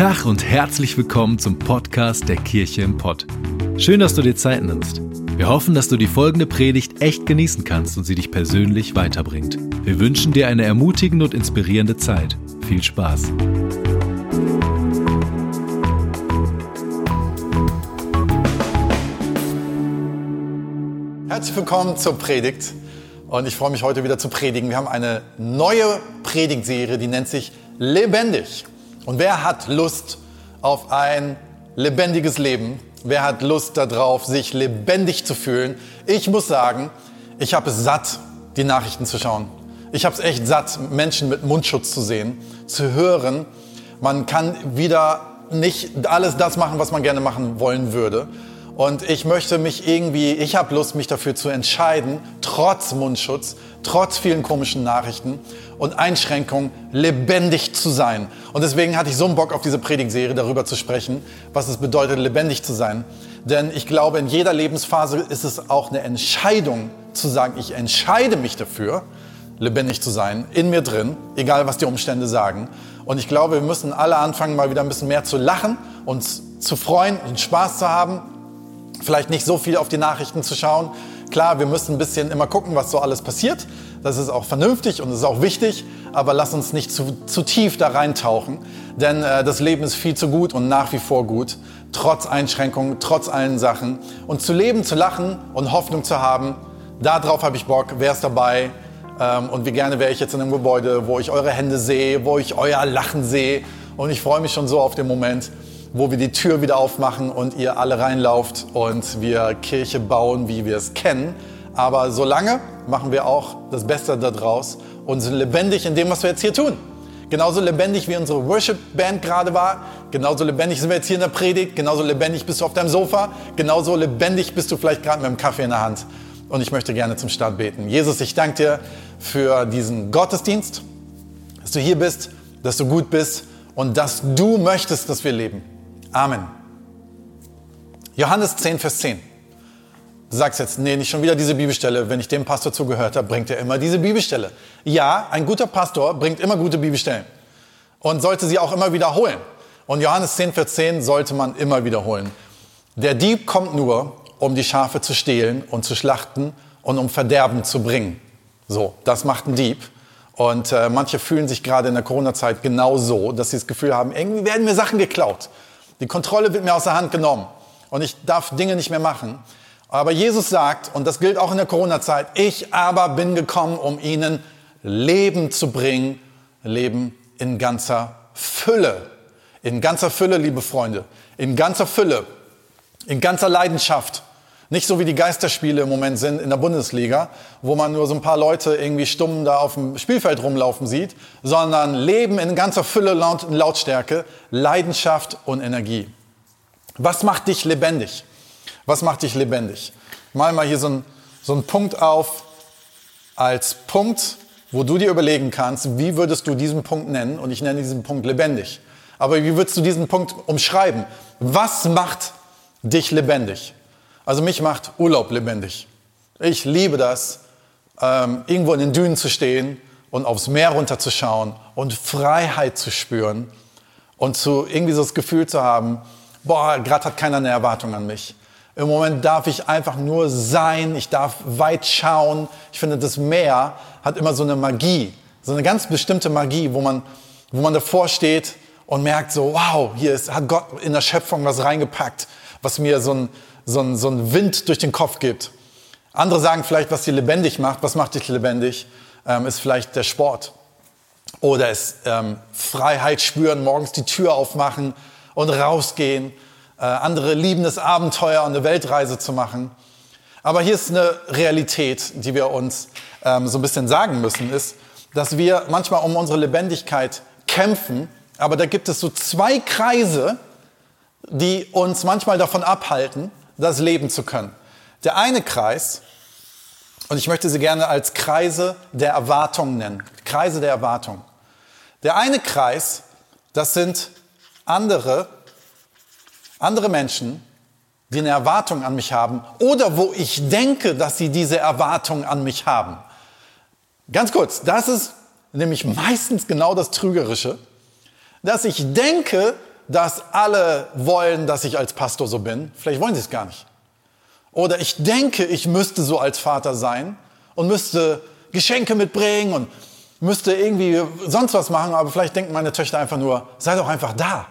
Tag und herzlich willkommen zum Podcast der Kirche im Pott. Schön, dass du dir Zeit nimmst. Wir hoffen, dass du die folgende Predigt echt genießen kannst und sie dich persönlich weiterbringt. Wir wünschen dir eine ermutigende und inspirierende Zeit. Viel Spaß. Herzlich willkommen zur Predigt und ich freue mich heute wieder zu predigen. Wir haben eine neue Predigtserie, die nennt sich Lebendig. Und wer hat Lust auf ein lebendiges Leben? Wer hat Lust darauf, sich lebendig zu fühlen? Ich muss sagen, ich habe es satt, die Nachrichten zu schauen. Ich habe es echt satt, Menschen mit Mundschutz zu sehen, zu hören. Man kann wieder nicht alles das machen, was man gerne machen wollen würde. Und ich möchte mich irgendwie, ich habe Lust, mich dafür zu entscheiden, trotz Mundschutz, trotz vielen komischen Nachrichten und Einschränkungen, lebendig zu sein. Und deswegen hatte ich so einen Bock auf diese Predigtserie, darüber zu sprechen, was es bedeutet, lebendig zu sein. Denn ich glaube, in jeder Lebensphase ist es auch eine Entscheidung zu sagen, ich entscheide mich dafür, lebendig zu sein, in mir drin, egal was die Umstände sagen. Und ich glaube, wir müssen alle anfangen, mal wieder ein bisschen mehr zu lachen, uns zu freuen und Spaß zu haben vielleicht nicht so viel auf die Nachrichten zu schauen. Klar, wir müssen ein bisschen immer gucken, was so alles passiert. Das ist auch vernünftig und ist auch wichtig, aber lass uns nicht zu, zu tief da reintauchen, denn äh, das Leben ist viel zu gut und nach wie vor gut, trotz Einschränkungen, trotz allen Sachen. Und zu leben, zu lachen und Hoffnung zu haben, darauf habe ich Bock. Wer ist dabei? Ähm, und wie gerne wäre ich jetzt in einem Gebäude, wo ich eure Hände sehe, wo ich euer Lachen sehe. Und ich freue mich schon so auf den Moment, wo wir die Tür wieder aufmachen und ihr alle reinlauft und wir Kirche bauen, wie wir es kennen. Aber solange machen wir auch das Beste daraus und sind lebendig in dem, was wir jetzt hier tun. Genauso lebendig wie unsere Worship-Band gerade war, genauso lebendig sind wir jetzt hier in der Predigt, genauso lebendig bist du auf deinem Sofa, genauso lebendig bist du vielleicht gerade mit einem Kaffee in der Hand. Und ich möchte gerne zum Start beten. Jesus, ich danke dir für diesen Gottesdienst, dass du hier bist, dass du gut bist und dass du möchtest, dass wir leben. Amen. Johannes 10, Vers 10. Du sagst jetzt, nee, nicht schon wieder diese Bibelstelle. Wenn ich dem Pastor zugehört habe, bringt er immer diese Bibelstelle. Ja, ein guter Pastor bringt immer gute Bibelstellen und sollte sie auch immer wiederholen. Und Johannes 10, Vers 10 sollte man immer wiederholen. Der Dieb kommt nur, um die Schafe zu stehlen und zu schlachten und um Verderben zu bringen. So, das macht ein Dieb. Und äh, manche fühlen sich gerade in der Corona-Zeit genau so, dass sie das Gefühl haben, irgendwie werden mir Sachen geklaut. Die Kontrolle wird mir aus der Hand genommen und ich darf Dinge nicht mehr machen. Aber Jesus sagt, und das gilt auch in der Corona-Zeit, ich aber bin gekommen, um ihnen Leben zu bringen, Leben in ganzer Fülle. In ganzer Fülle, liebe Freunde, in ganzer Fülle, in ganzer Leidenschaft. Nicht so wie die Geisterspiele im Moment sind in der Bundesliga, wo man nur so ein paar Leute irgendwie stumm da auf dem Spielfeld rumlaufen sieht, sondern Leben in ganzer Fülle und Lautstärke, Leidenschaft und Energie. Was macht dich lebendig? Was macht dich lebendig? Mal mal hier so ein, so ein Punkt auf als Punkt, wo du dir überlegen kannst, wie würdest du diesen Punkt nennen? Und ich nenne diesen Punkt lebendig. Aber wie würdest du diesen Punkt umschreiben? Was macht dich lebendig? Also mich macht Urlaub lebendig. Ich liebe das, ähm, irgendwo in den Dünen zu stehen und aufs Meer runterzuschauen und Freiheit zu spüren und zu irgendwie so das Gefühl zu haben, boah, gerade hat keiner eine Erwartung an mich. Im Moment darf ich einfach nur sein, ich darf weit schauen. Ich finde, das Meer hat immer so eine Magie, so eine ganz bestimmte Magie, wo man, wo man davor steht und merkt so, wow, hier ist, hat Gott in der Schöpfung was reingepackt, was mir so ein, so ein, so ein Wind durch den Kopf gibt. Andere sagen vielleicht, was sie lebendig macht. Was macht dich lebendig? Ähm, ist vielleicht der Sport. Oder ist ähm, Freiheit spüren, morgens die Tür aufmachen und rausgehen. Äh, andere lieben es, Abenteuer und eine Weltreise zu machen. Aber hier ist eine Realität, die wir uns ähm, so ein bisschen sagen müssen, ist, dass wir manchmal um unsere Lebendigkeit kämpfen, aber da gibt es so zwei Kreise, die uns manchmal davon abhalten, das leben zu können. Der eine Kreis, und ich möchte sie gerne als Kreise der Erwartung nennen, Kreise der Erwartung. Der eine Kreis, das sind andere, andere Menschen, die eine Erwartung an mich haben oder wo ich denke, dass sie diese Erwartung an mich haben. Ganz kurz, das ist nämlich meistens genau das Trügerische, dass ich denke, dass alle wollen, dass ich als Pastor so bin. Vielleicht wollen sie es gar nicht. Oder ich denke, ich müsste so als Vater sein und müsste Geschenke mitbringen und müsste irgendwie sonst was machen, aber vielleicht denken meine Töchter einfach nur, sei doch einfach da.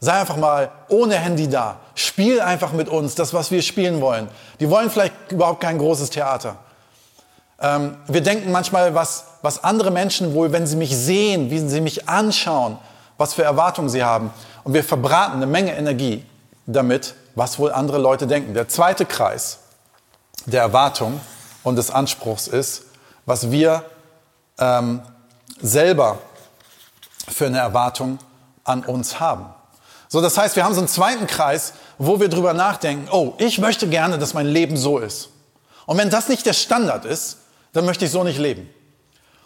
Sei einfach mal ohne Handy da. Spiel einfach mit uns das, was wir spielen wollen. Die wollen vielleicht überhaupt kein großes Theater. Ähm, wir denken manchmal, was, was andere Menschen wohl, wenn sie mich sehen, wie sie mich anschauen, was für Erwartungen sie haben. Und wir verbraten eine Menge Energie damit, was wohl andere Leute denken. Der zweite Kreis der Erwartung und des Anspruchs ist, was wir ähm, selber für eine Erwartung an uns haben. So, das heißt, wir haben so einen zweiten Kreis, wo wir drüber nachdenken, oh, ich möchte gerne, dass mein Leben so ist. Und wenn das nicht der Standard ist, dann möchte ich so nicht leben.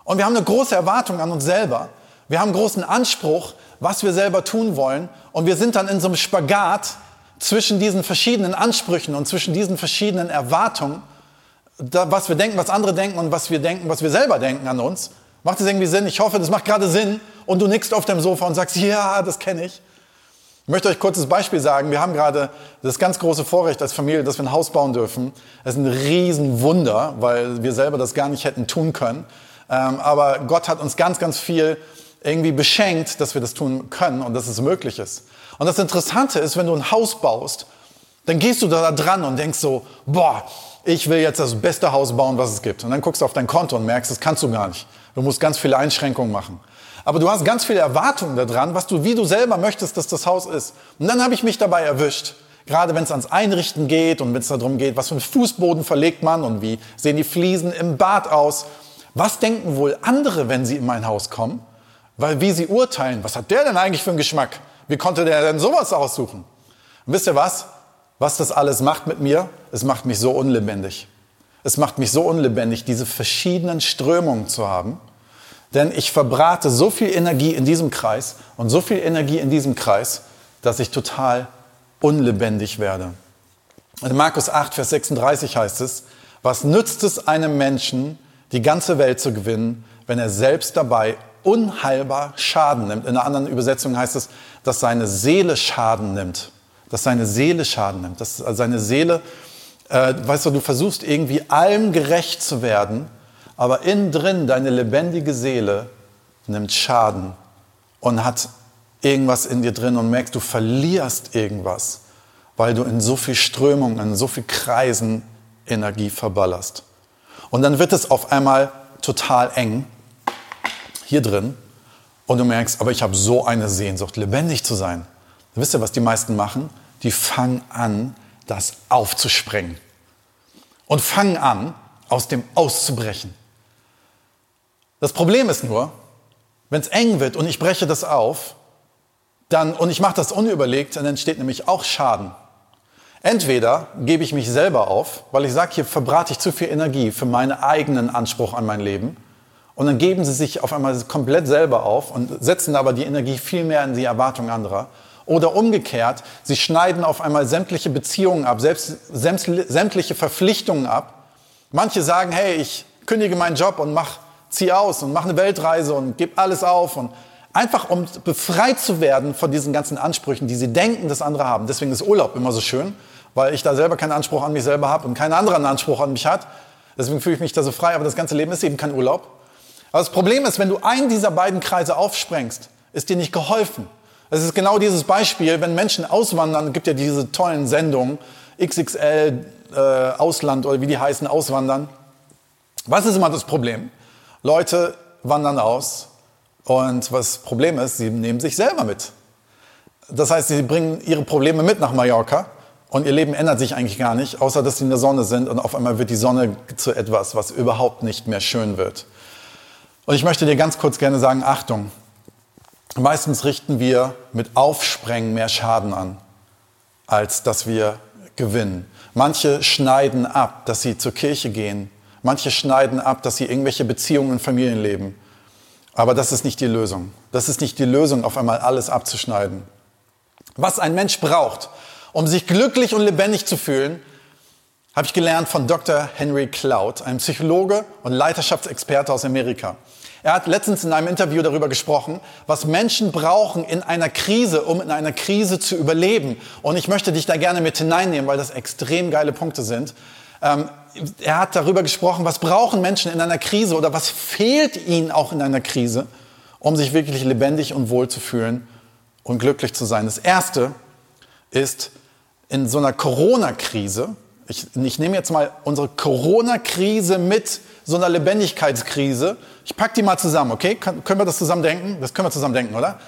Und wir haben eine große Erwartung an uns selber. Wir haben einen großen Anspruch, was wir selber tun wollen. Und wir sind dann in so einem Spagat zwischen diesen verschiedenen Ansprüchen und zwischen diesen verschiedenen Erwartungen, was wir denken, was andere denken und was wir denken, was wir selber denken an uns. Macht das irgendwie Sinn? Ich hoffe, das macht gerade Sinn. Und du nickst auf dem Sofa und sagst, ja, das kenne ich. Ich möchte euch kurzes Beispiel sagen. Wir haben gerade das ganz große Vorrecht als Familie, dass wir ein Haus bauen dürfen. Das ist ein Riesenwunder, weil wir selber das gar nicht hätten tun können. Ähm, aber Gott hat uns ganz, ganz viel irgendwie beschenkt, dass wir das tun können und dass es möglich ist. Und das Interessante ist, wenn du ein Haus baust, dann gehst du da dran und denkst so, boah, ich will jetzt das beste Haus bauen, was es gibt. Und dann guckst du auf dein Konto und merkst, das kannst du gar nicht. Du musst ganz viele Einschränkungen machen. Aber du hast ganz viele Erwartungen daran, was du, wie du selber möchtest, dass das Haus ist. Und dann habe ich mich dabei erwischt. Gerade wenn es ans Einrichten geht und wenn es darum geht, was für einen Fußboden verlegt man und wie sehen die Fliesen im Bad aus. Was denken wohl andere, wenn sie in mein Haus kommen? Weil wie sie urteilen, was hat der denn eigentlich für einen Geschmack? Wie konnte der denn sowas aussuchen? Und wisst ihr was? Was das alles macht mit mir? Es macht mich so unlebendig. Es macht mich so unlebendig, diese verschiedenen Strömungen zu haben denn ich verbrate so viel Energie in diesem Kreis und so viel Energie in diesem Kreis, dass ich total unlebendig werde. In Markus 8, Vers 36 heißt es, was nützt es einem Menschen, die ganze Welt zu gewinnen, wenn er selbst dabei unheilbar Schaden nimmt? In einer anderen Übersetzung heißt es, dass seine Seele Schaden nimmt. Dass seine Seele Schaden nimmt. Dass seine Seele, äh, weißt du, du versuchst irgendwie allem gerecht zu werden aber innen drin, deine lebendige Seele nimmt Schaden und hat irgendwas in dir drin und merkst, du verlierst irgendwas, weil du in so viel Strömung, in so viel Kreisen Energie verballerst. Und dann wird es auf einmal total eng hier drin und du merkst, aber ich habe so eine Sehnsucht, lebendig zu sein. Wisst ihr, was die meisten machen? Die fangen an, das aufzusprengen und fangen an, aus dem auszubrechen. Das Problem ist nur, wenn es eng wird und ich breche das auf, dann, und ich mache das unüberlegt, dann entsteht nämlich auch Schaden. Entweder gebe ich mich selber auf, weil ich sage, hier verbrate ich zu viel Energie für meinen eigenen Anspruch an mein Leben. Und dann geben sie sich auf einmal komplett selber auf und setzen aber die Energie viel mehr in die Erwartung anderer. Oder umgekehrt, sie schneiden auf einmal sämtliche Beziehungen ab, selbst, sämtliche Verpflichtungen ab. Manche sagen, hey, ich kündige meinen Job und mache zieh aus und mach eine Weltreise und gib alles auf und einfach um befreit zu werden von diesen ganzen Ansprüchen, die sie denken, dass andere haben. Deswegen ist Urlaub immer so schön, weil ich da selber keinen Anspruch an mich selber habe und keinen anderen Anspruch an mich hat. Deswegen fühle ich mich da so frei, aber das ganze Leben ist eben kein Urlaub. Aber das Problem ist, wenn du einen dieser beiden Kreise aufsprengst, ist dir nicht geholfen. Es ist genau dieses Beispiel, wenn Menschen auswandern, gibt ja diese tollen Sendungen, XXL, äh, Ausland oder wie die heißen, Auswandern. Was ist immer das Problem? Leute wandern aus und was Problem ist, sie nehmen sich selber mit. Das heißt, sie bringen ihre Probleme mit nach Mallorca und ihr Leben ändert sich eigentlich gar nicht, außer dass sie in der Sonne sind und auf einmal wird die Sonne zu etwas, was überhaupt nicht mehr schön wird. Und ich möchte dir ganz kurz gerne sagen, Achtung, meistens richten wir mit Aufsprengen mehr Schaden an, als dass wir gewinnen. Manche schneiden ab, dass sie zur Kirche gehen, Manche schneiden ab, dass sie irgendwelche Beziehungen in Familien leben. Aber das ist nicht die Lösung. Das ist nicht die Lösung, auf einmal alles abzuschneiden. Was ein Mensch braucht, um sich glücklich und lebendig zu fühlen, habe ich gelernt von Dr. Henry Cloud, einem Psychologe und Leiterschaftsexperte aus Amerika. Er hat letztens in einem Interview darüber gesprochen, was Menschen brauchen in einer Krise, um in einer Krise zu überleben. Und ich möchte dich da gerne mit hineinnehmen, weil das extrem geile Punkte sind. Ähm, er hat darüber gesprochen, was brauchen Menschen in einer Krise oder was fehlt ihnen auch in einer Krise, um sich wirklich lebendig und wohl zu fühlen und glücklich zu sein. Das Erste ist, in so einer Corona-Krise, ich, ich nehme jetzt mal unsere Corona-Krise mit so einer Lebendigkeitskrise. Ich packe die mal zusammen, okay? Können, können wir das zusammen denken? Das können wir zusammen denken, oder?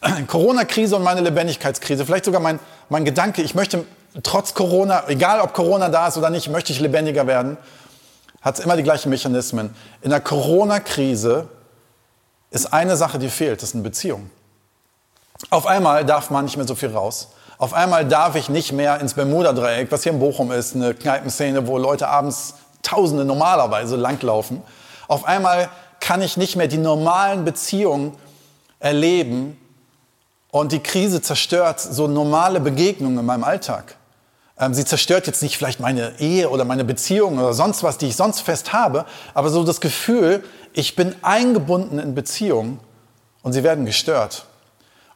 Corona-Krise und meine Lebendigkeitskrise. Vielleicht sogar mein, mein Gedanke, ich möchte trotz Corona, egal ob Corona da ist oder nicht, möchte ich lebendiger werden. Hat es immer die gleichen Mechanismen. In der Corona-Krise ist eine Sache, die fehlt, das ist eine Beziehung. Auf einmal darf man nicht mehr so viel raus. Auf einmal darf ich nicht mehr ins Bermuda-Dreieck, was hier in Bochum ist, eine Kneipenszene, wo Leute abends Tausende normalerweise langlaufen. Auf einmal kann ich nicht mehr die normalen Beziehungen erleben und die Krise zerstört so normale Begegnungen in meinem Alltag. Ähm, sie zerstört jetzt nicht vielleicht meine Ehe oder meine Beziehung oder sonst was, die ich sonst fest habe, aber so das Gefühl, ich bin eingebunden in Beziehungen und sie werden gestört.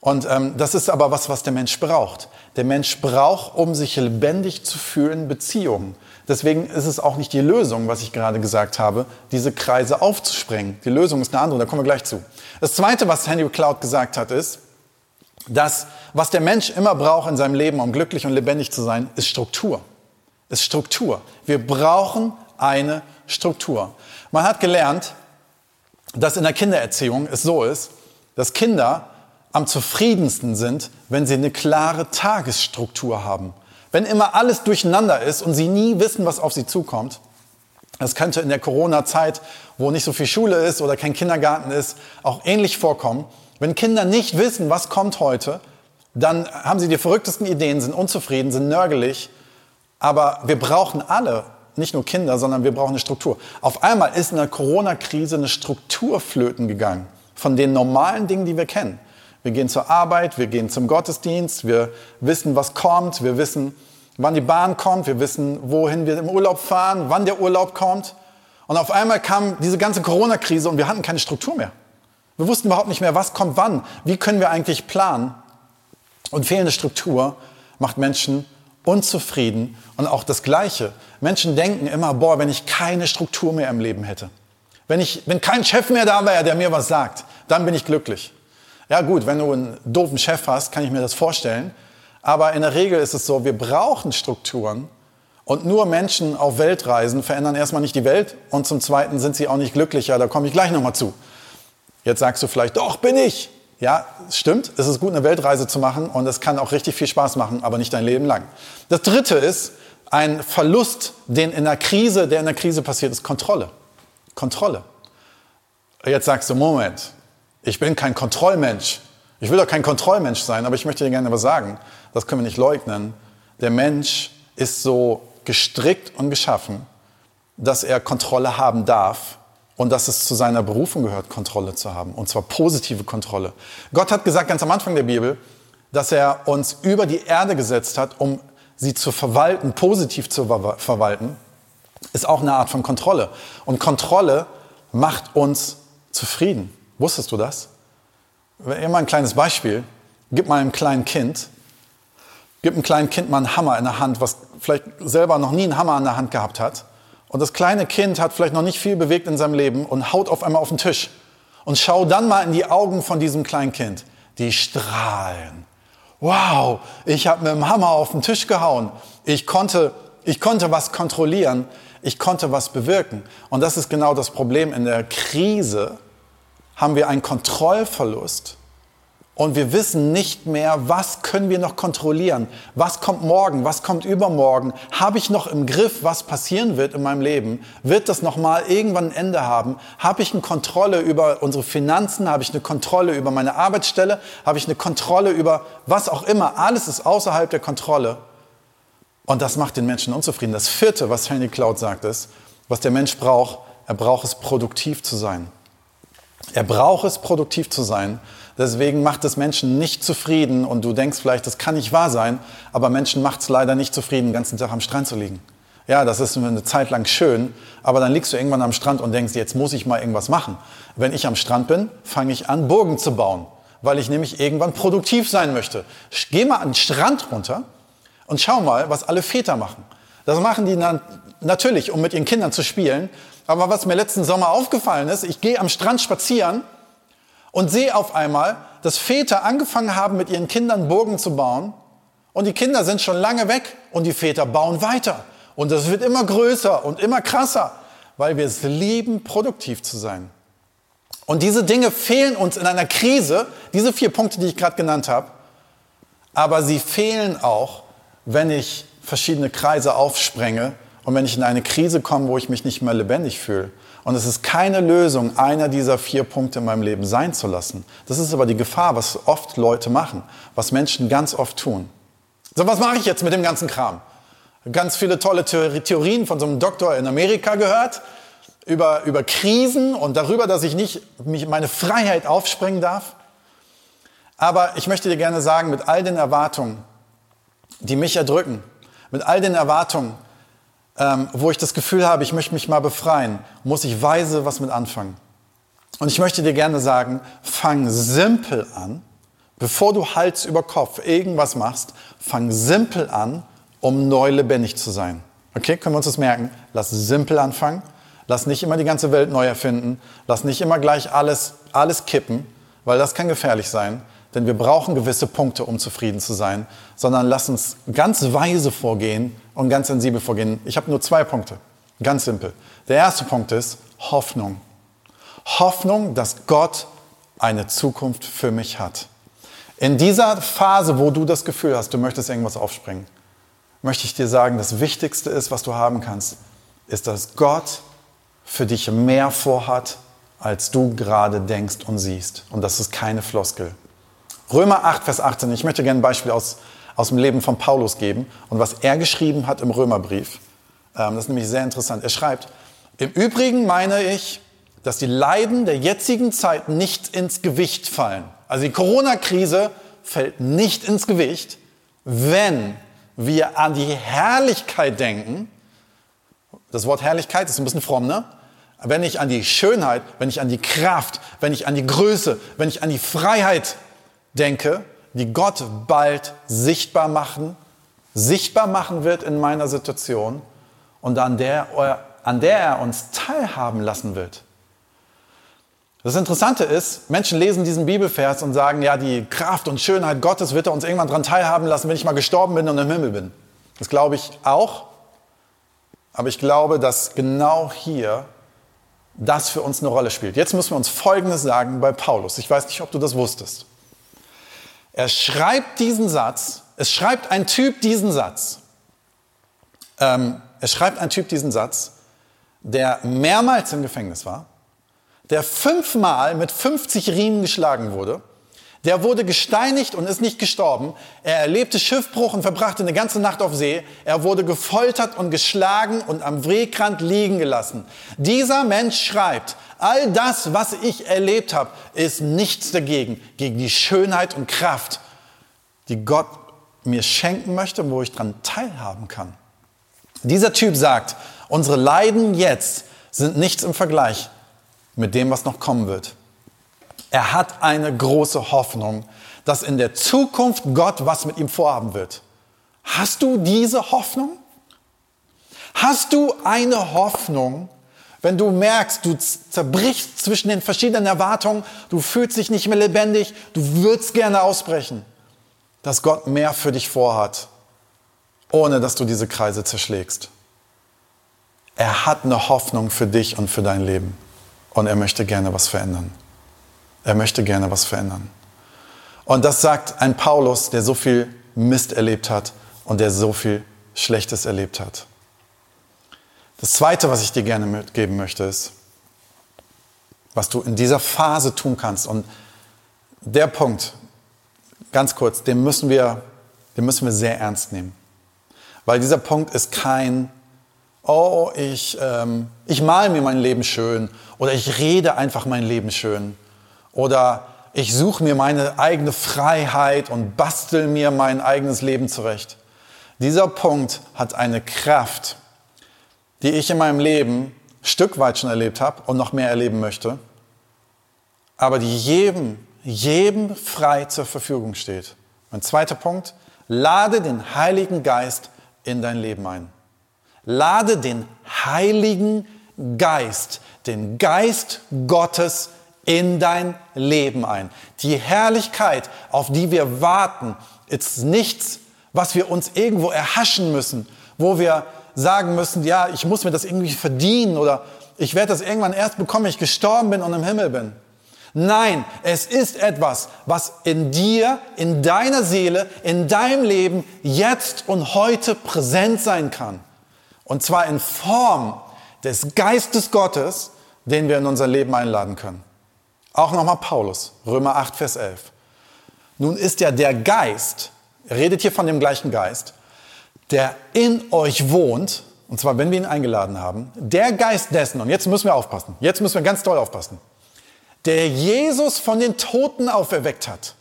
Und ähm, das ist aber was, was der Mensch braucht. Der Mensch braucht, um sich lebendig zu fühlen, Beziehungen. Deswegen ist es auch nicht die Lösung, was ich gerade gesagt habe, diese Kreise aufzusprengen. Die Lösung ist eine andere, da kommen wir gleich zu. Das Zweite, was Henry Cloud gesagt hat, ist, dass was der Mensch immer braucht in seinem Leben, um glücklich und lebendig zu sein, ist Struktur. Ist Struktur. Wir brauchen eine Struktur. Man hat gelernt, dass in der Kindererziehung es so ist, dass Kinder am zufriedensten sind, wenn sie eine klare Tagesstruktur haben. Wenn immer alles durcheinander ist und sie nie wissen, was auf sie zukommt. Das könnte in der Corona-Zeit, wo nicht so viel Schule ist oder kein Kindergarten ist, auch ähnlich vorkommen. Wenn Kinder nicht wissen, was kommt heute, dann haben sie die verrücktesten Ideen, sind unzufrieden, sind nörgelig. Aber wir brauchen alle, nicht nur Kinder, sondern wir brauchen eine Struktur. Auf einmal ist in der Corona-Krise eine Struktur flöten gegangen von den normalen Dingen, die wir kennen. Wir gehen zur Arbeit, wir gehen zum Gottesdienst, wir wissen, was kommt, wir wissen, wann die Bahn kommt, wir wissen, wohin wir im Urlaub fahren, wann der Urlaub kommt. Und auf einmal kam diese ganze Corona-Krise und wir hatten keine Struktur mehr. Wir wussten überhaupt nicht mehr, was kommt wann, wie können wir eigentlich planen. Und fehlende Struktur macht Menschen unzufrieden und auch das Gleiche. Menschen denken immer, boah, wenn ich keine Struktur mehr im Leben hätte, wenn, ich, wenn kein Chef mehr da wäre, der mir was sagt, dann bin ich glücklich. Ja gut, wenn du einen doofen Chef hast, kann ich mir das vorstellen. Aber in der Regel ist es so, wir brauchen Strukturen. Und nur Menschen auf Weltreisen verändern erstmal nicht die Welt und zum Zweiten sind sie auch nicht glücklicher. Da komme ich gleich nochmal zu. Jetzt sagst du vielleicht, doch, bin ich. Ja, stimmt. Es ist gut, eine Weltreise zu machen und es kann auch richtig viel Spaß machen, aber nicht dein Leben lang. Das dritte ist ein Verlust, den in der Krise, der in der Krise passiert, ist Kontrolle. Kontrolle. Jetzt sagst du, Moment, ich bin kein Kontrollmensch. Ich will doch kein Kontrollmensch sein, aber ich möchte dir gerne was sagen. Das können wir nicht leugnen. Der Mensch ist so gestrickt und geschaffen, dass er Kontrolle haben darf und dass es zu seiner Berufung gehört, Kontrolle zu haben. Und zwar positive Kontrolle. Gott hat gesagt ganz am Anfang der Bibel, dass er uns über die Erde gesetzt hat, um sie zu verwalten, positiv zu verwalten, ist auch eine Art von Kontrolle. Und Kontrolle macht uns zufrieden. Wusstest du das? Immer ein kleines Beispiel. Gib mal einem kleinen Kind, gib einem kleinen Kind mal einen Hammer in der Hand, was vielleicht selber noch nie einen Hammer in der Hand gehabt hat. Und das kleine Kind hat vielleicht noch nicht viel bewegt in seinem Leben und haut auf einmal auf den Tisch. Und schau dann mal in die Augen von diesem kleinen Kind. Die strahlen. Wow, ich habe mit dem Hammer auf den Tisch gehauen. Ich konnte, ich konnte was kontrollieren. Ich konnte was bewirken. Und das ist genau das Problem in der Krise haben wir einen Kontrollverlust und wir wissen nicht mehr, was können wir noch kontrollieren? Was kommt morgen? Was kommt übermorgen? Habe ich noch im Griff, was passieren wird in meinem Leben? Wird das nochmal irgendwann ein Ende haben? Habe ich eine Kontrolle über unsere Finanzen? Habe ich eine Kontrolle über meine Arbeitsstelle? Habe ich eine Kontrolle über was auch immer? Alles ist außerhalb der Kontrolle. Und das macht den Menschen unzufrieden. Das vierte, was Henry Cloud sagt, ist, was der Mensch braucht, er braucht es, produktiv zu sein. Er braucht es, produktiv zu sein. Deswegen macht es Menschen nicht zufrieden und du denkst vielleicht, das kann nicht wahr sein, aber Menschen macht es leider nicht zufrieden, den ganzen Tag am Strand zu liegen. Ja, das ist eine Zeit lang schön, aber dann liegst du irgendwann am Strand und denkst, jetzt muss ich mal irgendwas machen. Wenn ich am Strand bin, fange ich an, Burgen zu bauen, weil ich nämlich irgendwann produktiv sein möchte. Geh mal an den Strand runter und schau mal, was alle Väter machen. Das machen die natürlich, um mit ihren Kindern zu spielen. Aber was mir letzten Sommer aufgefallen ist, ich gehe am Strand spazieren und sehe auf einmal, dass Väter angefangen haben, mit ihren Kindern Burgen zu bauen. Und die Kinder sind schon lange weg und die Väter bauen weiter. Und das wird immer größer und immer krasser, weil wir es lieben, produktiv zu sein. Und diese Dinge fehlen uns in einer Krise, diese vier Punkte, die ich gerade genannt habe, aber sie fehlen auch, wenn ich verschiedene Kreise aufsprenge und wenn ich in eine Krise komme, wo ich mich nicht mehr lebendig fühle. Und es ist keine Lösung, einer dieser vier Punkte in meinem Leben sein zu lassen. Das ist aber die Gefahr, was oft Leute machen, was Menschen ganz oft tun. So, was mache ich jetzt mit dem ganzen Kram? Ganz viele tolle Theorien von so einem Doktor in Amerika gehört über, über Krisen und darüber, dass ich nicht mich meine Freiheit aufspringen darf. Aber ich möchte dir gerne sagen, mit all den Erwartungen, die mich erdrücken, mit all den Erwartungen, ähm, wo ich das Gefühl habe, ich möchte mich mal befreien, muss ich weise was mit anfangen. Und ich möchte dir gerne sagen, fang simpel an, bevor du Hals über Kopf irgendwas machst, fang simpel an, um neu lebendig zu sein. Okay, können wir uns das merken? Lass simpel anfangen. Lass nicht immer die ganze Welt neu erfinden. Lass nicht immer gleich alles, alles kippen, weil das kann gefährlich sein. Denn wir brauchen gewisse Punkte, um zufrieden zu sein. Sondern lass uns ganz weise vorgehen und ganz sensibel vorgehen. Ich habe nur zwei Punkte. Ganz simpel. Der erste Punkt ist Hoffnung. Hoffnung, dass Gott eine Zukunft für mich hat. In dieser Phase, wo du das Gefühl hast, du möchtest irgendwas aufspringen, möchte ich dir sagen, das Wichtigste ist, was du haben kannst, ist, dass Gott für dich mehr vorhat, als du gerade denkst und siehst. Und das ist keine Floskel. Römer 8, Vers 18. Ich möchte gerne ein Beispiel aus, aus dem Leben von Paulus geben und was er geschrieben hat im Römerbrief. Ähm, das ist nämlich sehr interessant. Er schreibt, im Übrigen meine ich, dass die Leiden der jetzigen Zeit nicht ins Gewicht fallen. Also die Corona-Krise fällt nicht ins Gewicht, wenn wir an die Herrlichkeit denken, das Wort Herrlichkeit ist ein bisschen fromm, ne? Wenn ich an die Schönheit, wenn ich an die Kraft, wenn ich an die Größe, wenn ich an die Freiheit denke, die Gott bald sichtbar machen, sichtbar machen wird in meiner Situation und an der, an der er uns teilhaben lassen wird. Das Interessante ist, Menschen lesen diesen Bibelvers und sagen, ja, die Kraft und Schönheit Gottes wird er uns irgendwann daran teilhaben lassen, wenn ich mal gestorben bin und im Himmel bin. Das glaube ich auch. Aber ich glaube, dass genau hier das für uns eine Rolle spielt. Jetzt müssen wir uns Folgendes sagen bei Paulus. Ich weiß nicht, ob du das wusstest. Er schreibt diesen Satz, es schreibt ein Typ diesen Satz. Ähm, es schreibt ein Typ diesen Satz, der mehrmals im Gefängnis war, der fünfmal mit 50 Riemen geschlagen wurde. Der wurde gesteinigt und ist nicht gestorben. Er erlebte Schiffbruch und verbrachte eine ganze Nacht auf See. Er wurde gefoltert und geschlagen und am Wegrand liegen gelassen. Dieser Mensch schreibt, all das, was ich erlebt habe, ist nichts dagegen, gegen die Schönheit und Kraft, die Gott mir schenken möchte, wo ich dran teilhaben kann. Dieser Typ sagt, unsere Leiden jetzt sind nichts im Vergleich mit dem, was noch kommen wird. Er hat eine große Hoffnung, dass in der Zukunft Gott was mit ihm vorhaben wird. Hast du diese Hoffnung? Hast du eine Hoffnung, wenn du merkst, du zerbrichst zwischen den verschiedenen Erwartungen, du fühlst dich nicht mehr lebendig, du würdest gerne ausbrechen, dass Gott mehr für dich vorhat, ohne dass du diese Kreise zerschlägst. Er hat eine Hoffnung für dich und für dein Leben und er möchte gerne was verändern. Er möchte gerne was verändern. Und das sagt ein Paulus, der so viel Mist erlebt hat und der so viel Schlechtes erlebt hat. Das Zweite, was ich dir gerne mitgeben möchte, ist, was du in dieser Phase tun kannst. Und der Punkt, ganz kurz, den müssen wir, den müssen wir sehr ernst nehmen. Weil dieser Punkt ist kein oh, ich, ähm, ich mal mir mein Leben schön oder ich rede einfach mein Leben schön oder ich suche mir meine eigene Freiheit und bastel mir mein eigenes Leben zurecht. Dieser Punkt hat eine Kraft, die ich in meinem Leben Stück weit schon erlebt habe und noch mehr erleben möchte, aber die jedem, jedem frei zur Verfügung steht. Mein zweiter Punkt, lade den Heiligen Geist in dein Leben ein. Lade den Heiligen Geist, den Geist Gottes in dein Leben ein. Die Herrlichkeit, auf die wir warten, ist nichts, was wir uns irgendwo erhaschen müssen, wo wir sagen müssen, ja, ich muss mir das irgendwie verdienen oder ich werde das irgendwann erst bekommen, wenn ich gestorben bin und im Himmel bin. Nein, es ist etwas, was in dir, in deiner Seele, in deinem Leben jetzt und heute präsent sein kann. Und zwar in Form des Geistes Gottes, den wir in unser Leben einladen können. Auch nochmal Paulus, Römer 8, Vers 11. Nun ist ja der Geist, redet hier von dem gleichen Geist, der in euch wohnt, und zwar wenn wir ihn eingeladen haben, der Geist dessen, und jetzt müssen wir aufpassen, jetzt müssen wir ganz doll aufpassen, der Jesus von den Toten auferweckt hat.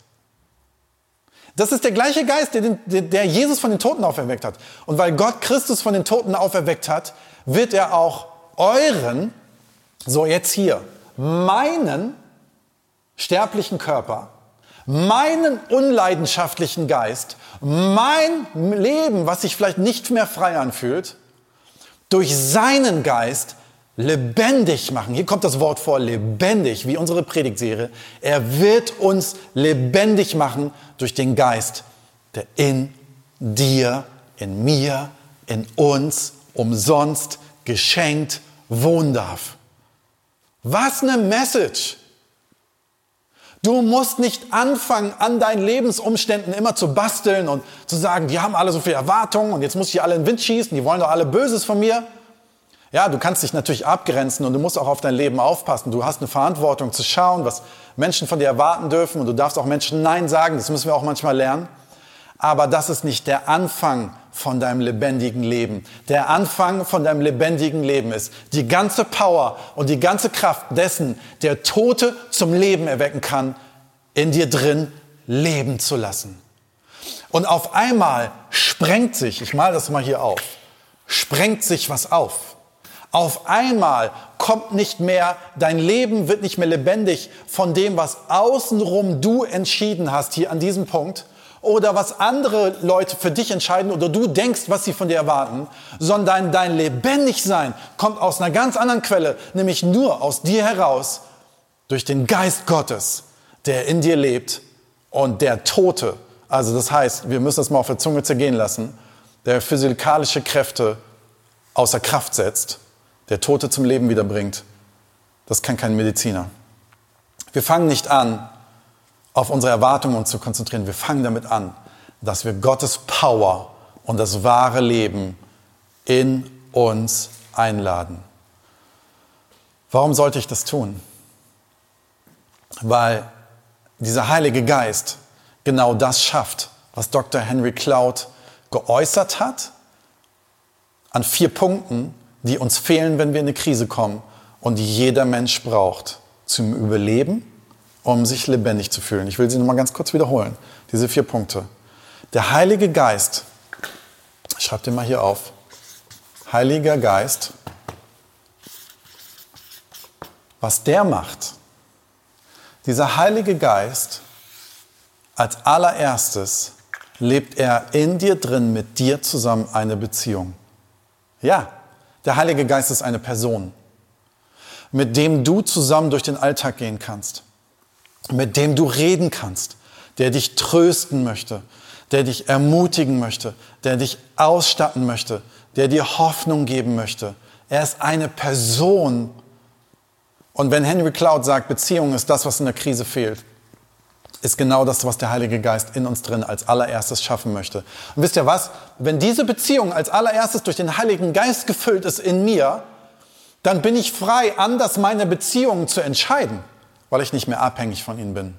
Das ist der gleiche Geist, der, der, Jesus von den Toten auferweckt hat. Und weil Gott Christus von den Toten auferweckt hat, wird er auch euren, so jetzt hier, meinen sterblichen Körper, meinen unleidenschaftlichen Geist, mein Leben, was sich vielleicht nicht mehr frei anfühlt, durch seinen Geist lebendig machen. Hier kommt das Wort vor, lebendig, wie unsere Predigtserie. Er wird uns lebendig machen durch den Geist, der in dir, in mir, in uns umsonst geschenkt wohnen darf. Was eine Message! Du musst nicht anfangen, an deinen Lebensumständen immer zu basteln und zu sagen, die haben alle so viele Erwartungen und jetzt muss ich alle in den Wind schießen, die wollen doch alle Böses von mir. Ja, du kannst dich natürlich abgrenzen und du musst auch auf dein Leben aufpassen. Du hast eine Verantwortung zu schauen, was Menschen von dir erwarten dürfen und du darfst auch Menschen Nein sagen, das müssen wir auch manchmal lernen. Aber das ist nicht der Anfang von deinem lebendigen Leben. Der Anfang von deinem lebendigen Leben ist die ganze Power und die ganze Kraft dessen, der Tote zum Leben erwecken kann, in dir drin leben zu lassen. Und auf einmal sprengt sich, ich male das mal hier auf, sprengt sich was auf. Auf einmal kommt nicht mehr, dein Leben wird nicht mehr lebendig von dem, was außenrum du entschieden hast, hier an diesem Punkt, oder was andere Leute für dich entscheiden oder du denkst, was sie von dir erwarten, sondern dein Lebendigsein kommt aus einer ganz anderen Quelle, nämlich nur aus dir heraus, durch den Geist Gottes, der in dir lebt und der Tote, also das heißt, wir müssen das mal auf der Zunge zergehen lassen, der physikalische Kräfte außer Kraft setzt, der Tote zum Leben wiederbringt, das kann kein Mediziner. Wir fangen nicht an, auf unsere Erwartungen uns zu konzentrieren. Wir fangen damit an, dass wir Gottes Power und das wahre Leben in uns einladen. Warum sollte ich das tun? Weil dieser Heilige Geist genau das schafft, was Dr. Henry Cloud geäußert hat, an vier Punkten, die uns fehlen, wenn wir in eine Krise kommen und die jeder Mensch braucht zum Überleben um sich lebendig zu fühlen. Ich will sie nochmal ganz kurz wiederholen, diese vier Punkte. Der Heilige Geist, ich schreibe den mal hier auf, Heiliger Geist, was der macht, dieser Heilige Geist, als allererstes lebt er in dir drin mit dir zusammen eine Beziehung. Ja, der Heilige Geist ist eine Person, mit dem du zusammen durch den Alltag gehen kannst mit dem du reden kannst, der dich trösten möchte, der dich ermutigen möchte, der dich ausstatten möchte, der dir Hoffnung geben möchte. Er ist eine Person. Und wenn Henry Cloud sagt, Beziehung ist das, was in der Krise fehlt, ist genau das, was der Heilige Geist in uns drin als allererstes schaffen möchte. Und wisst ihr was? Wenn diese Beziehung als allererstes durch den Heiligen Geist gefüllt ist in mir, dann bin ich frei, anders meine Beziehungen zu entscheiden weil ich nicht mehr abhängig von ihnen bin.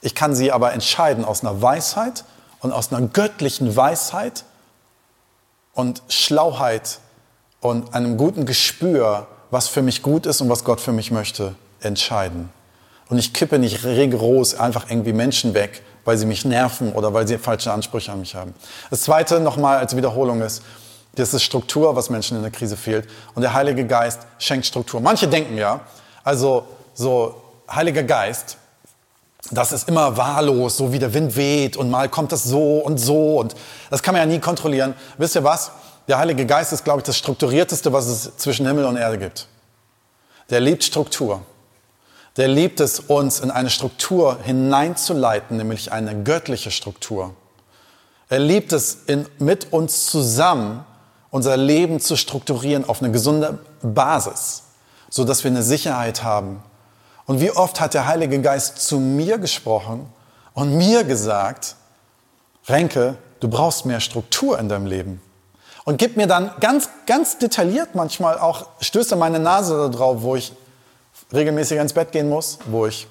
Ich kann sie aber entscheiden aus einer Weisheit und aus einer göttlichen Weisheit und Schlauheit und einem guten Gespür, was für mich gut ist und was Gott für mich möchte, entscheiden. Und ich kippe nicht rigoros einfach irgendwie Menschen weg, weil sie mich nerven oder weil sie falsche Ansprüche an mich haben. Das Zweite nochmal als Wiederholung ist, Das ist Struktur, was Menschen in der Krise fehlt. Und der Heilige Geist schenkt Struktur. Manche denken ja, also so Heiliger Geist, das ist immer wahllos, so wie der Wind weht und mal kommt das so und so und das kann man ja nie kontrollieren. Wisst ihr was? Der Heilige Geist ist, glaube ich, das strukturierteste, was es zwischen Himmel und Erde gibt. Der liebt Struktur. Der liebt es, uns in eine Struktur hineinzuleiten, nämlich eine göttliche Struktur. Er liebt es, in, mit uns zusammen unser Leben zu strukturieren auf eine gesunde Basis, so dass wir eine Sicherheit haben. Und wie oft hat der Heilige Geist zu mir gesprochen und mir gesagt, Renke, du brauchst mehr Struktur in deinem Leben. Und gibt mir dann ganz, ganz detailliert manchmal auch, stöße meine Nase da drauf, wo ich regelmäßiger ins Bett gehen muss, wo ich,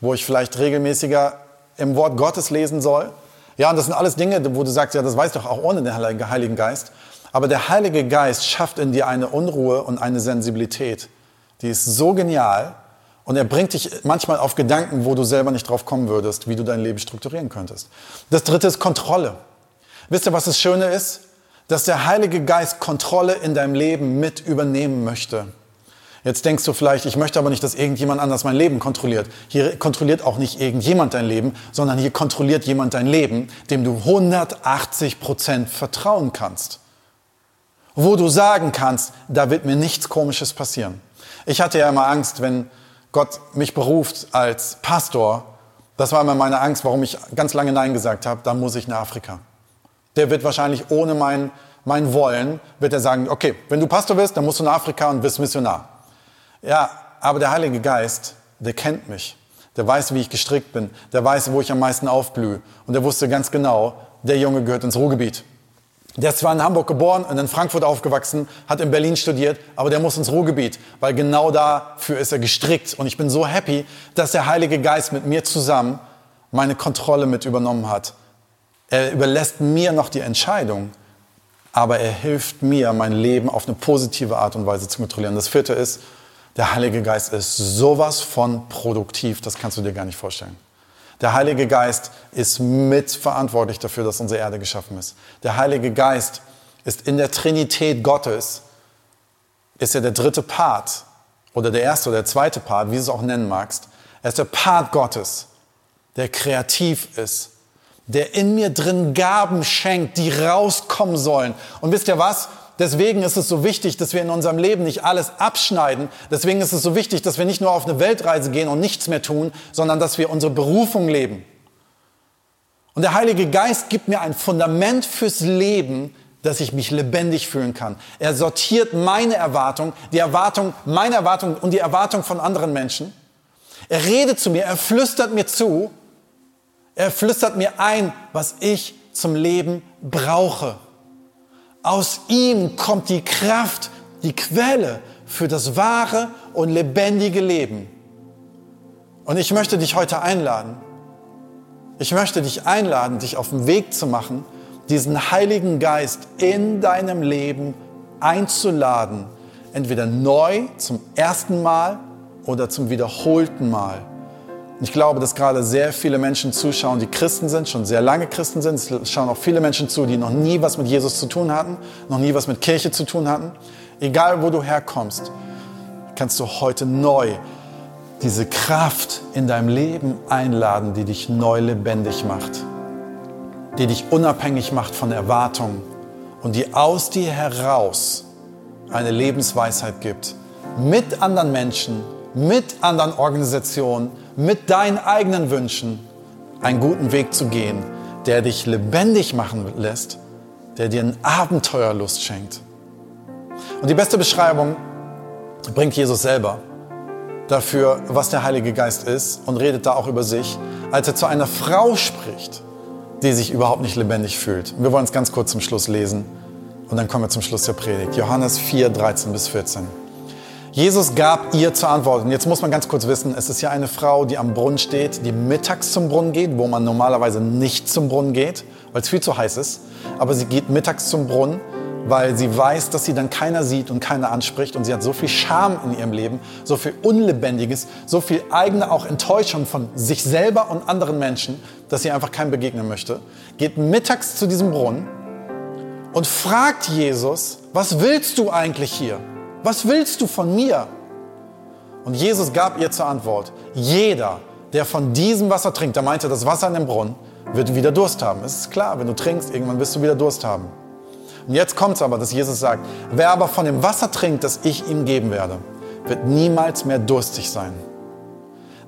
wo ich vielleicht regelmäßiger im Wort Gottes lesen soll. Ja, und das sind alles Dinge, wo du sagst, ja, das weiß doch auch ohne den Heiligen Geist. Aber der Heilige Geist schafft in dir eine Unruhe und eine Sensibilität. Die ist so genial. Und er bringt dich manchmal auf Gedanken, wo du selber nicht drauf kommen würdest, wie du dein Leben strukturieren könntest. Das dritte ist Kontrolle. Wisst ihr, was das Schöne ist? Dass der Heilige Geist Kontrolle in deinem Leben mit übernehmen möchte. Jetzt denkst du vielleicht, ich möchte aber nicht, dass irgendjemand anders mein Leben kontrolliert. Hier kontrolliert auch nicht irgendjemand dein Leben, sondern hier kontrolliert jemand dein Leben, dem du 180 Prozent vertrauen kannst. Wo du sagen kannst, da wird mir nichts Komisches passieren. Ich hatte ja immer Angst, wenn Gott mich beruft als Pastor. Das war immer meine Angst, warum ich ganz lange Nein gesagt habe. Dann muss ich nach Afrika. Der wird wahrscheinlich ohne mein, mein Wollen, wird er sagen, okay, wenn du Pastor bist, dann musst du nach Afrika und bist Missionar. Ja, aber der Heilige Geist, der kennt mich. Der weiß, wie ich gestrickt bin. Der weiß, wo ich am meisten aufblühe. Und der wusste ganz genau, der Junge gehört ins Ruhrgebiet. Der ist zwar in Hamburg geboren und in Frankfurt aufgewachsen, hat in Berlin studiert, aber der muss ins Ruhrgebiet, weil genau dafür ist er gestrickt. Und ich bin so happy, dass der Heilige Geist mit mir zusammen meine Kontrolle mit übernommen hat. Er überlässt mir noch die Entscheidung, aber er hilft mir, mein Leben auf eine positive Art und Weise zu kontrollieren. Das vierte ist, der Heilige Geist ist sowas von produktiv, das kannst du dir gar nicht vorstellen. Der Heilige Geist ist mitverantwortlich dafür, dass unsere Erde geschaffen ist. Der Heilige Geist ist in der Trinität Gottes, ist er der dritte Part oder der erste oder der zweite Part, wie du es auch nennen magst. Er ist der Part Gottes, der kreativ ist, der in mir drin Gaben schenkt, die rauskommen sollen. Und wisst ihr was? Deswegen ist es so wichtig, dass wir in unserem Leben nicht alles abschneiden. Deswegen ist es so wichtig, dass wir nicht nur auf eine Weltreise gehen und nichts mehr tun, sondern dass wir unsere Berufung leben. Und der Heilige Geist gibt mir ein Fundament fürs Leben, dass ich mich lebendig fühlen kann. Er sortiert meine Erwartung, die Erwartung, meine Erwartung und die Erwartung von anderen Menschen. Er redet zu mir, er flüstert mir zu, er flüstert mir ein, was ich zum Leben brauche. Aus ihm kommt die Kraft, die Quelle für das wahre und lebendige Leben. Und ich möchte dich heute einladen. Ich möchte dich einladen, dich auf den Weg zu machen, diesen Heiligen Geist in deinem Leben einzuladen. Entweder neu zum ersten Mal oder zum wiederholten Mal. Ich glaube, dass gerade sehr viele Menschen zuschauen, die Christen sind, schon sehr lange Christen sind. Es schauen auch viele Menschen zu, die noch nie was mit Jesus zu tun hatten, noch nie was mit Kirche zu tun hatten. Egal, wo du herkommst, kannst du heute neu diese Kraft in deinem Leben einladen, die dich neu lebendig macht, die dich unabhängig macht von Erwartungen und die aus dir heraus eine Lebensweisheit gibt, mit anderen Menschen, mit anderen Organisationen, mit deinen eigenen Wünschen einen guten Weg zu gehen, der dich lebendig machen lässt, der dir eine Abenteuerlust schenkt. Und die beste Beschreibung bringt Jesus selber dafür, was der Heilige Geist ist und redet da auch über sich, als er zu einer Frau spricht, die sich überhaupt nicht lebendig fühlt. Wir wollen es ganz kurz zum Schluss lesen und dann kommen wir zum Schluss der Predigt. Johannes 4, 13 bis 14. Jesus gab ihr zur Antwort. Und jetzt muss man ganz kurz wissen, es ist ja eine Frau, die am Brunnen steht, die mittags zum Brunnen geht, wo man normalerweise nicht zum Brunnen geht, weil es viel zu heiß ist. Aber sie geht mittags zum Brunnen, weil sie weiß, dass sie dann keiner sieht und keiner anspricht. Und sie hat so viel Scham in ihrem Leben, so viel Unlebendiges, so viel eigene auch Enttäuschung von sich selber und anderen Menschen, dass sie einfach keinem begegnen möchte. Geht mittags zu diesem Brunnen und fragt Jesus, was willst du eigentlich hier? Was willst du von mir? Und Jesus gab ihr zur Antwort, jeder, der von diesem Wasser trinkt, er meinte das Wasser in dem Brunnen, wird wieder Durst haben. Es ist klar, wenn du trinkst, irgendwann wirst du wieder Durst haben. Und jetzt kommt es aber, dass Jesus sagt, wer aber von dem Wasser trinkt, das ich ihm geben werde, wird niemals mehr durstig sein.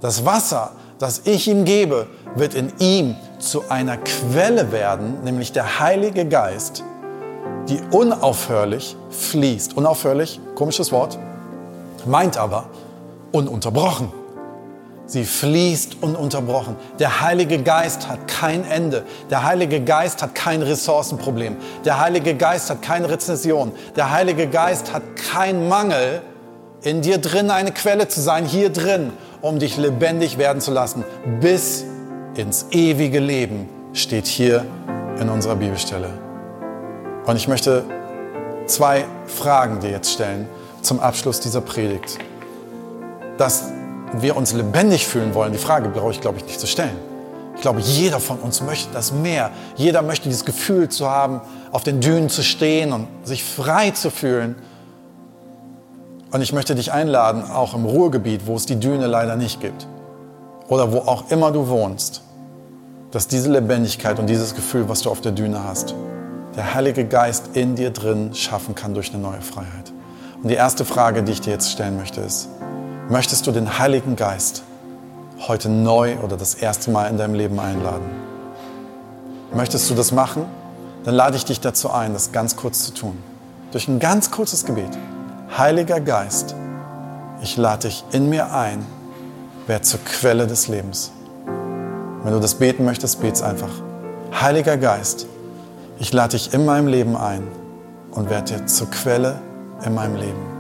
Das Wasser, das ich ihm gebe, wird in ihm zu einer Quelle werden, nämlich der Heilige Geist, die unaufhörlich fließt. Unaufhörlich, komisches Wort, meint aber ununterbrochen. Sie fließt ununterbrochen. Der Heilige Geist hat kein Ende. Der Heilige Geist hat kein Ressourcenproblem. Der Heilige Geist hat keine Rezession. Der Heilige Geist hat keinen Mangel, in dir drin eine Quelle zu sein, hier drin, um dich lebendig werden zu lassen, bis ins ewige Leben, steht hier in unserer Bibelstelle. Und ich möchte zwei Fragen dir jetzt stellen zum Abschluss dieser Predigt. Das wir uns lebendig fühlen wollen, die Frage brauche ich, glaube ich, nicht zu stellen. Ich glaube, jeder von uns möchte das mehr. Jeder möchte dieses Gefühl zu haben, auf den Dünen zu stehen und sich frei zu fühlen. Und ich möchte dich einladen, auch im Ruhrgebiet, wo es die Düne leider nicht gibt, oder wo auch immer du wohnst, dass diese Lebendigkeit und dieses Gefühl, was du auf der Düne hast, der Heilige Geist in dir drin schaffen kann durch eine neue Freiheit. Und die erste Frage, die ich dir jetzt stellen möchte, ist, Möchtest du den Heiligen Geist heute neu oder das erste Mal in deinem Leben einladen? Möchtest du das machen? Dann lade ich dich dazu ein, das ganz kurz zu tun. Durch ein ganz kurzes Gebet. Heiliger Geist, ich lade dich in mir ein, wer zur Quelle des Lebens. Wenn du das beten möchtest, bet's einfach. Heiliger Geist, ich lade dich in meinem Leben ein und werde dir zur Quelle in meinem Leben.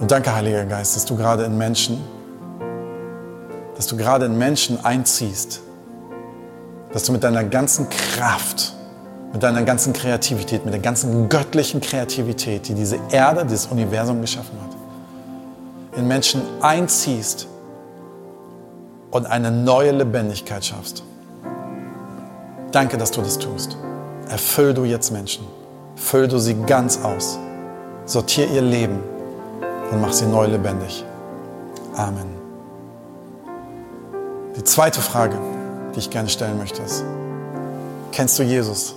Und danke, Heiliger Geist, dass du gerade in Menschen, dass du gerade in Menschen einziehst, dass du mit deiner ganzen Kraft, mit deiner ganzen Kreativität, mit der ganzen göttlichen Kreativität, die diese Erde, dieses Universum geschaffen hat, in Menschen einziehst und eine neue Lebendigkeit schaffst. Danke, dass du das tust. Erfüll du jetzt Menschen. Füll du sie ganz aus. Sortier ihr Leben und mach sie neu lebendig. Amen. Die zweite Frage, die ich gerne stellen möchte, ist, kennst du Jesus?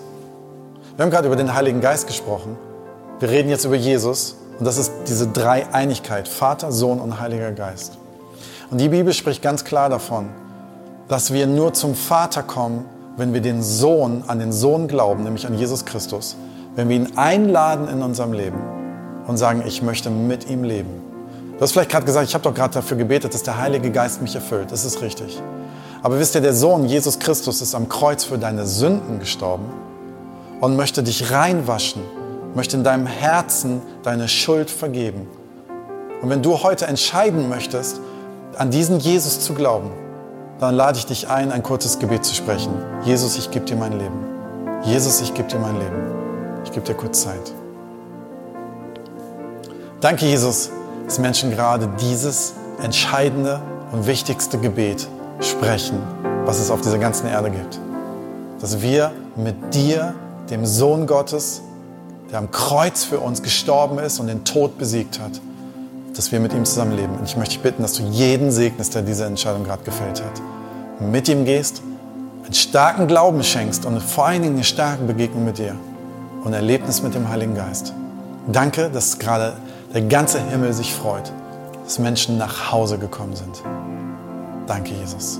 Wir haben gerade über den Heiligen Geist gesprochen. Wir reden jetzt über Jesus und das ist diese Dreieinigkeit, Vater, Sohn und Heiliger Geist. Und die Bibel spricht ganz klar davon, dass wir nur zum Vater kommen, wenn wir den Sohn, an den Sohn glauben, nämlich an Jesus Christus, wenn wir ihn einladen in unserem Leben und sagen, ich möchte mit ihm leben. Du hast vielleicht gerade gesagt, ich habe doch gerade dafür gebetet, dass der Heilige Geist mich erfüllt. Das ist richtig. Aber wisst ihr, der Sohn Jesus Christus ist am Kreuz für deine Sünden gestorben und möchte dich reinwaschen, möchte in deinem Herzen deine Schuld vergeben. Und wenn du heute entscheiden möchtest, an diesen Jesus zu glauben, dann lade ich dich ein, ein kurzes Gebet zu sprechen. Jesus, ich gebe dir mein Leben. Jesus, ich gebe dir mein Leben. Ich gebe dir kurz Zeit. Danke, Jesus, dass Menschen gerade dieses entscheidende und wichtigste Gebet sprechen, was es auf dieser ganzen Erde gibt. Dass wir mit dir, dem Sohn Gottes, der am Kreuz für uns gestorben ist und den Tod besiegt hat, dass wir mit ihm zusammenleben. Und ich möchte dich bitten, dass du jeden segnest, der diese Entscheidung gerade gefällt hat. Mit ihm gehst, einen starken Glauben schenkst und vor allen Dingen eine starke Begegnung mit dir und ein Erlebnis mit dem Heiligen Geist. Danke, dass gerade der ganze Himmel sich freut, dass Menschen nach Hause gekommen sind. Danke, Jesus.